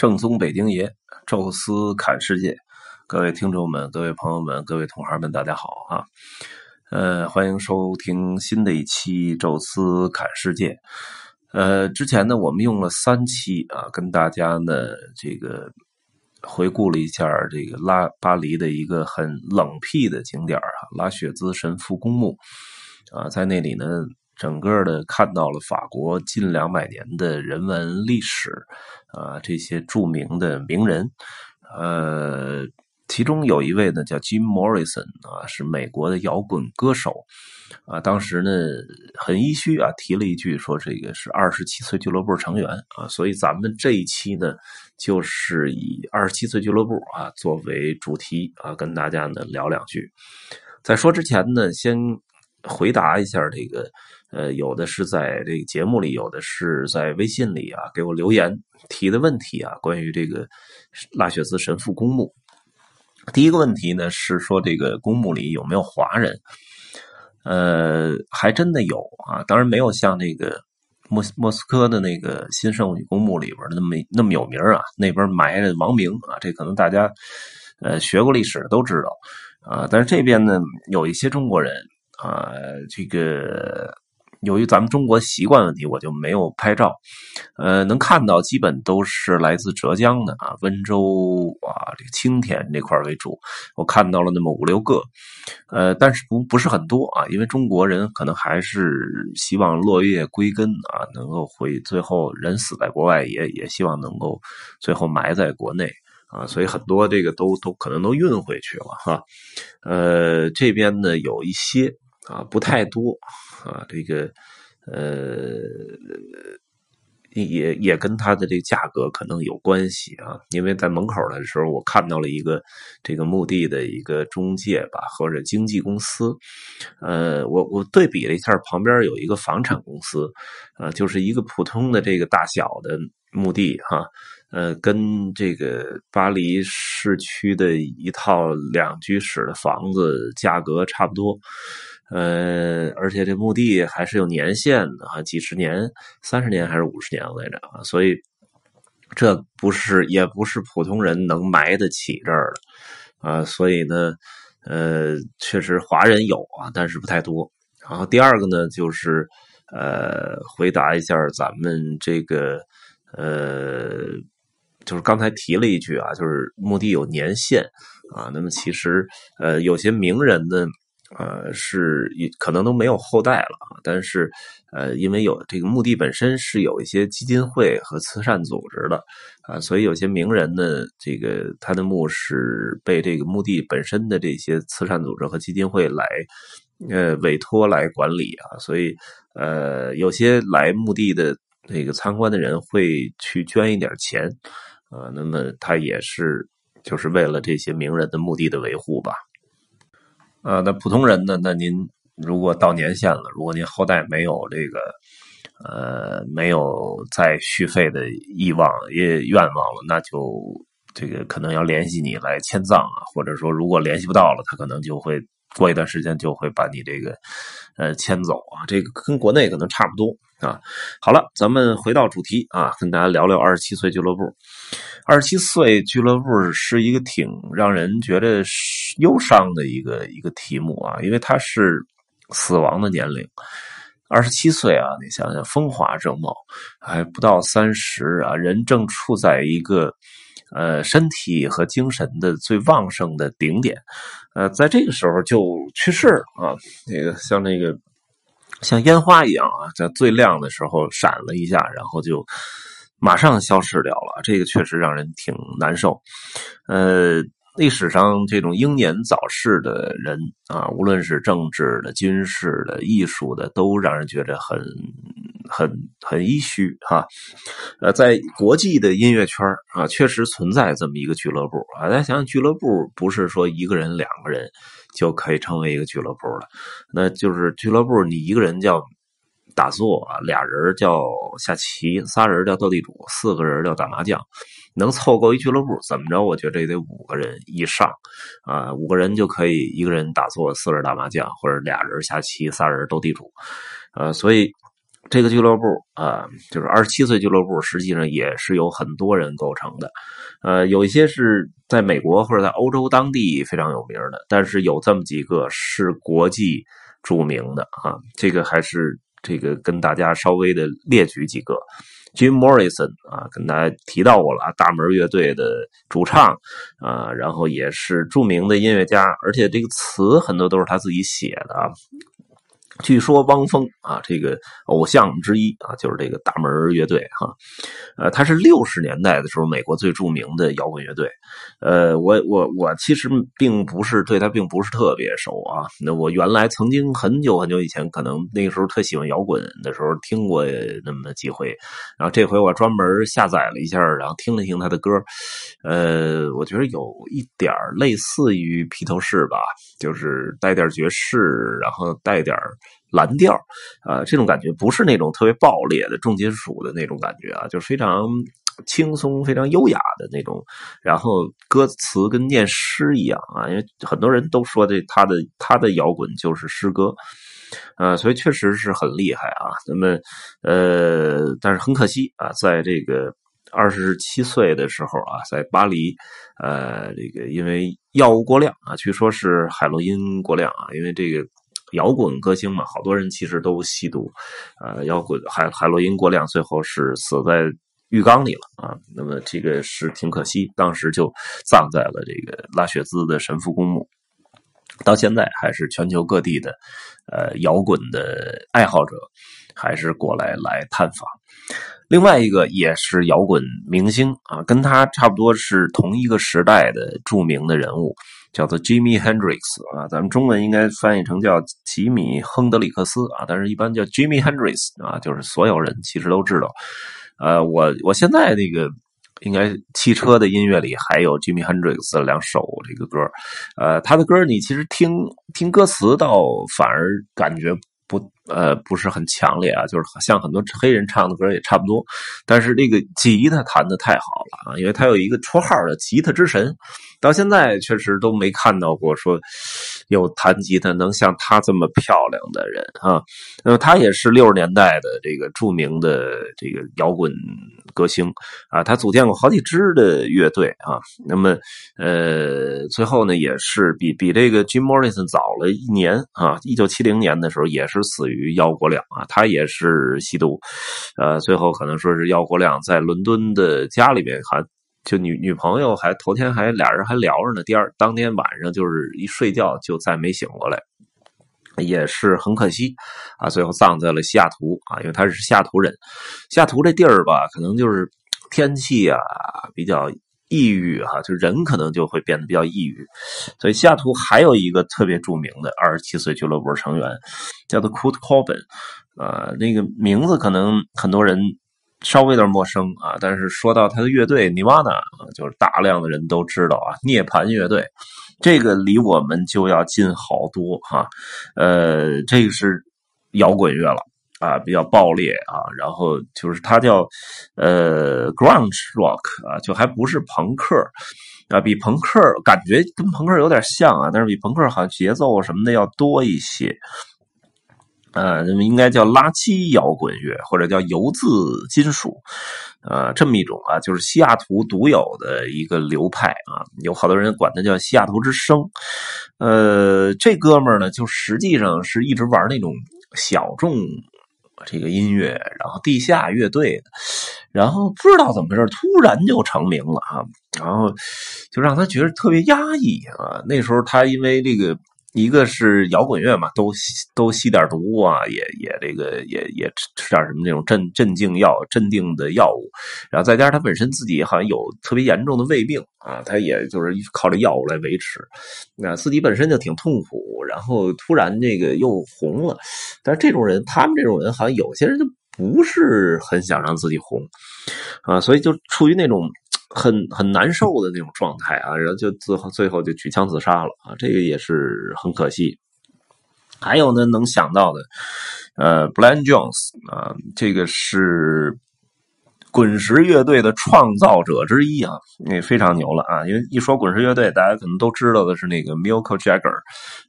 正宗北京爷，宙斯侃世界，各位听众们、各位朋友们、各位同行们，大家好啊！呃，欢迎收听新的一期宙斯侃世界。呃，之前呢，我们用了三期啊，跟大家呢这个回顾了一下这个拉巴黎的一个很冷僻的景点啊，拉雪兹神父公墓啊，在那里呢。整个的看到了法国近两百年的人文历史，啊，这些著名的名人，呃，其中有一位呢叫 Jim Morrison 啊，是美国的摇滚歌手，啊，当时呢很依虚啊，提了一句说这个是二十七岁俱乐部成员啊，所以咱们这一期呢就是以二十七岁俱乐部啊作为主题啊，跟大家呢聊两句。在说之前呢，先回答一下这个。呃，有的是在这个节目里，有的是在微信里啊，给我留言提的问题啊，关于这个拉雪兹神父公墓。第一个问题呢是说这个公墓里有没有华人？呃，还真的有啊，当然没有像那个莫莫斯科的那个新圣女公墓里边那么那么有名啊，那边埋着王明啊，这可能大家呃学过历史的都知道啊，但是这边呢有一些中国人啊，这个。由于咱们中国习惯问题，我就没有拍照。呃，能看到基本都是来自浙江的啊，温州啊，这个青田这块为主。我看到了那么五六个，呃，但是不不是很多啊，因为中国人可能还是希望落叶归根啊，能够回最后人死在国外，也也希望能够最后埋在国内啊，所以很多这个都都可能都运回去了哈。呃，这边呢有一些啊，不太多。啊，这个呃，也也跟它的这个价格可能有关系啊。因为在门口的时候，我看到了一个这个墓地的一个中介吧，或者经纪公司。呃，我我对比了一下，旁边有一个房产公司，啊，就是一个普通的这个大小的墓地哈，呃，跟这个巴黎市区的一套两居室的房子价格差不多。呃，而且这墓地还是有年限的啊，几十年、三十年还是五十年来着啊，所以这不是也不是普通人能埋得起这儿的啊，所以呢，呃，确实华人有啊，但是不太多。然后第二个呢，就是呃，回答一下咱们这个呃，就是刚才提了一句啊，就是墓地有年限啊，那么其实呃，有些名人呢。呃，是可能都没有后代了，但是，呃，因为有这个墓地本身是有一些基金会和慈善组织的啊，所以有些名人呢，这个他的墓是被这个墓地本身的这些慈善组织和基金会来呃委托来管理啊，所以呃，有些来墓地的那个参观的人会去捐一点钱呃，那么他也是就是为了这些名人的墓地的维护吧。啊，那普通人呢？那您如果到年限了，如果您后代没有这个，呃，没有再续费的欲望也愿望了，那就这个可能要联系你来迁葬啊，或者说如果联系不到了，他可能就会过一段时间就会把你这个呃迁走啊，这个跟国内可能差不多。啊，好了，咱们回到主题啊，跟大家聊聊二十七岁俱乐部。二十七岁俱乐部是一个挺让人觉得忧伤的一个一个题目啊，因为它是死亡的年龄。二十七岁啊，你想想，风华正茂，还不到三十啊，人正处在一个呃身体和精神的最旺盛的顶点，呃，在这个时候就去世了啊。那个像那个。像烟花一样啊，在最亮的时候闪了一下，然后就马上消失掉了。这个确实让人挺难受。呃，历史上这种英年早逝的人啊，无论是政治的、军事的、艺术的，都让人觉得很、很、很唏嘘哈。呃，在国际的音乐圈啊，确实存在这么一个俱乐部啊。大家想想，俱乐部不是说一个人、两个人。就可以成为一个俱乐部了，那就是俱乐部，你一个人叫打坐，俩人叫下棋，仨人叫斗地主，四个人叫打麻将，能凑够一俱乐部，怎么着？我觉得也得五个人以上啊，五个人就可以一个人打坐，四人打麻将，或者俩人下棋，仨人斗地主，呃，所以这个俱乐部啊，就是二十七岁俱乐部，实际上也是有很多人构成的。呃，有一些是在美国或者在欧洲当地非常有名的，但是有这么几个是国际著名的啊。这个还是这个跟大家稍微的列举几个，Jim Morrison 啊，跟大家提到过了啊，大门乐队的主唱啊，然后也是著名的音乐家，而且这个词很多都是他自己写的啊。据说汪峰啊，这个偶像之一啊，就是这个大门乐队哈，呃，他是六十年代的时候美国最著名的摇滚乐队。呃，我我我其实并不是对他并不是特别熟啊。那我原来曾经很久很久以前，可能那个时候特喜欢摇滚的时候听过那么几回，然后这回我专门下载了一下，然后听了听他的歌。呃，我觉得有一点类似于披头士吧，就是带点爵士，然后带点蓝调，啊，这种感觉不是那种特别爆裂的重金属的那种感觉啊，就是非常轻松、非常优雅的那种。然后歌词跟念诗一样啊，因为很多人都说这他的他的摇滚就是诗歌，啊，所以确实是很厉害啊。那么，呃，但是很可惜啊，在这个二十七岁的时候啊，在巴黎，呃，这个因为药物过量啊，据说是海洛因过量啊，因为这个。摇滚歌星嘛，好多人其实都吸毒，呃，摇滚海海洛因过量，最后是死在浴缸里了啊。那么这个是挺可惜，当时就葬在了这个拉雪兹的神父公墓，到现在还是全球各地的呃摇滚的爱好者还是过来来探访。另外一个也是摇滚明星啊，跟他差不多是同一个时代的著名的人物。叫做 Jimmy Hendrix 啊，咱们中文应该翻译成叫吉米·亨德里克斯啊，但是一般叫 Jimmy Hendrix 啊，就是所有人其实都知道。呃，我我现在那个应该汽车的音乐里还有 Jimmy Hendrix 的两首这个歌，呃，他的歌你其实听听歌词倒反而感觉呃不是很强烈啊，就是像很多黑人唱的歌也差不多，但是这个吉他弹的太好了啊，因为他有一个绰号的吉他之神。到现在确实都没看到过说有弹吉他能像他这么漂亮的人啊。那么他也是六十年代的这个著名的这个摇滚歌星啊。他组建过好几支的乐队啊。那么呃，最后呢也是比比这个 Jim Morrison 早了一年啊。一九七零年的时候也是死于药过量啊。他也是吸毒，呃，最后可能说是药过量，在伦敦的家里面还。就女女朋友还头天还俩人还聊着呢，第二当天晚上就是一睡觉就再没醒过来，也是很可惜啊。最后葬在了西雅图啊，因为他是西雅图人。西雅图这地儿吧，可能就是天气啊比较抑郁哈，就人可能就会变得比较抑郁。所以西雅图还有一个特别著名的二十七岁俱乐部成员，叫做 Kurt Cobain，呃，那个名字可能很多人。稍微有点陌生啊，但是说到他的乐队 Nirvana 啊，就是大量的人都知道啊，涅槃乐队，这个离我们就要近好多哈。呃，这个是摇滚乐了啊，比较爆裂啊，然后就是它叫呃 grunge rock 啊，就还不是朋克啊，比朋克感觉跟朋克有点像啊，但是比朋克好像节奏什么的要多一些。呃，那么应该叫垃圾摇滚乐，或者叫油渍金属，呃，这么一种啊，就是西雅图独有的一个流派啊，有好多人管它叫西雅图之声。呃，这哥们儿呢，就实际上是一直玩那种小众这个音乐，然后地下乐队，然后不知道怎么回事，突然就成名了啊，然后就让他觉得特别压抑啊。那时候他因为这个。一个是摇滚乐嘛，都吸都吸点毒啊，也也这个也也吃点什么那种镇镇静药、镇定的药物，然后再加上他本身自己好像有特别严重的胃病啊，他也就是靠着药物来维持，那自己本身就挺痛苦，然后突然这个又红了，但是这种人，他们这种人好像有些人就不是很想让自己红啊，所以就处于那种。很很难受的那种状态啊，然后就最后最后就举枪自杀了啊，这个也是很可惜。还有呢，能想到的，呃，Blenn Jones 啊，这个是滚石乐队的创造者之一啊，那非常牛了啊！因为一说滚石乐队，大家可能都知道的是那个 Milk Jagger，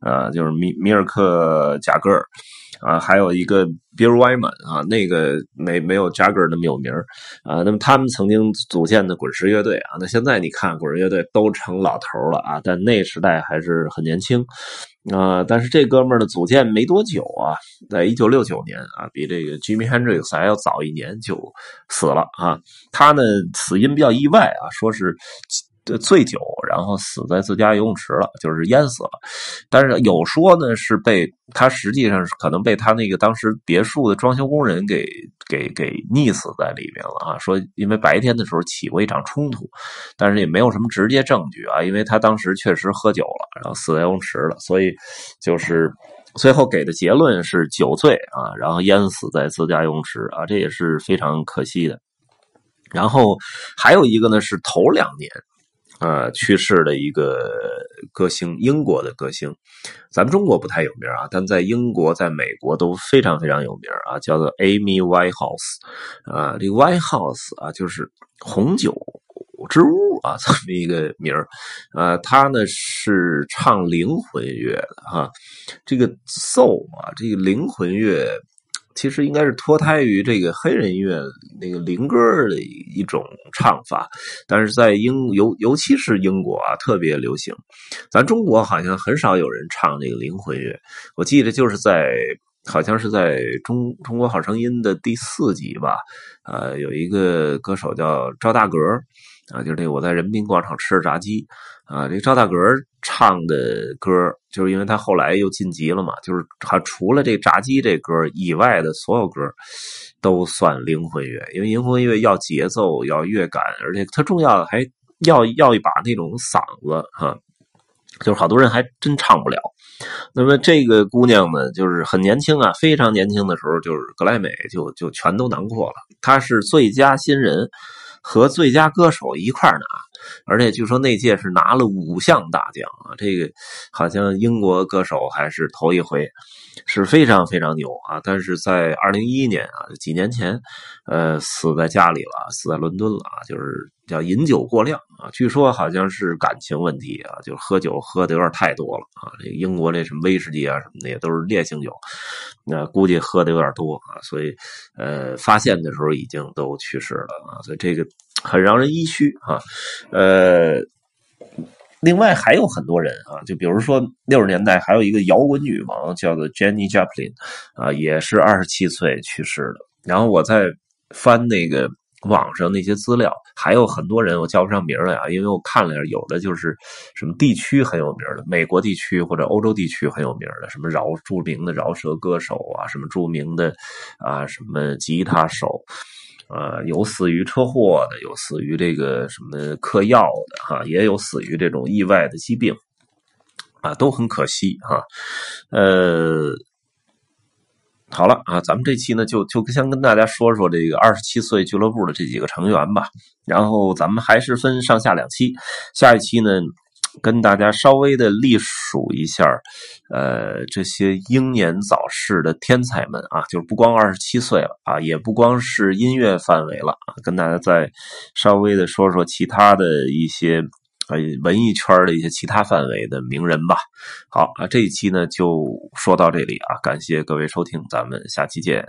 呃，就是米米尔克贾格尔啊，还有一个 Bill Wyman 啊，那个没没有 Jagger 那么有名啊。那么他们曾经组建的滚石乐队啊，那现在你看滚石乐队都成老头了啊，但那时代还是很年轻。啊，但是这哥们儿的组建没多久啊，在一九六九年啊，比这个 Jimmy Hendrix 还要早一年就死了啊。他呢死因比较意外啊，说是。醉酒，然后死在自家游泳池了，就是淹死了。但是有说呢，是被他实际上是可能被他那个当时别墅的装修工人给给给溺死在里面了啊。说因为白天的时候起过一场冲突，但是也没有什么直接证据啊。因为他当时确实喝酒了，然后死在游泳池了，所以就是最后给的结论是酒醉啊，然后淹死在自家游泳池啊，这也是非常可惜的。然后还有一个呢，是头两年。呃，去世的一个歌星，英国的歌星，咱们中国不太有名啊，但在英国、在美国都非常非常有名啊，叫做 Amy Whitehouse，啊，这个 Whitehouse 啊，就是红酒之屋啊，这么一个名儿，啊，他呢是唱灵魂乐的哈，这个 soul 啊，这个灵魂乐。其实应该是脱胎于这个黑人音乐那个灵歌的一种唱法，但是在英尤尤其是英国啊特别流行，咱中国好像很少有人唱这个灵魂乐。我记得就是在好像是在中中国好声音的第四集吧，呃，有一个歌手叫赵大格啊，就是那我在人民广场吃炸鸡。啊，这赵大格唱的歌，就是因为他后来又晋级了嘛，就是他除了这炸鸡这歌以外的所有歌，都算灵魂乐，因为灵魂乐要节奏，要乐感，而且他重要的还要要一把那种嗓子哈，就是好多人还真唱不了。那么这个姑娘呢，就是很年轻啊，非常年轻的时候，就是格莱美就就全都囊括了，她是最佳新人和最佳歌手一块拿。而且据说那届是拿了五项大奖啊，这个好像英国歌手还是头一回，是非常非常牛啊！但是在二零一一年啊，几年前，呃，死在家里了，死在伦敦了啊，就是。叫饮酒过量啊，据说好像是感情问题啊，就喝酒喝的有点太多了啊。这英国这什么威士忌啊什么的也都是烈性酒，那估计喝的有点多啊，所以呃发现的时候已经都去世了啊，所以这个很让人唏嘘啊。呃，另外还有很多人啊，就比如说六十年代还有一个摇滚女王叫做 Jenny Joplin 啊，也是二十七岁去世的。然后我在翻那个。网上那些资料还有很多人，我叫不上名来啊，因为我看了有的就是什么地区很有名的，美国地区或者欧洲地区很有名的，什么饶著名的饶舌歌手啊，什么著名的啊什么吉他手，啊有死于车祸的，有死于这个什么嗑药的哈，也有死于这种意外的疾病，啊都很可惜哈，呃。好了啊，咱们这期呢就就先跟大家说说这个二十七岁俱乐部的这几个成员吧。然后咱们还是分上下两期，下一期呢跟大家稍微的历数一下，呃，这些英年早逝的天才们啊，就是不光二十七岁了啊，也不光是音乐范围了啊，跟大家再稍微的说说其他的一些。文艺圈的一些其他范围的名人吧。好啊，这一期呢就说到这里啊，感谢各位收听，咱们下期见。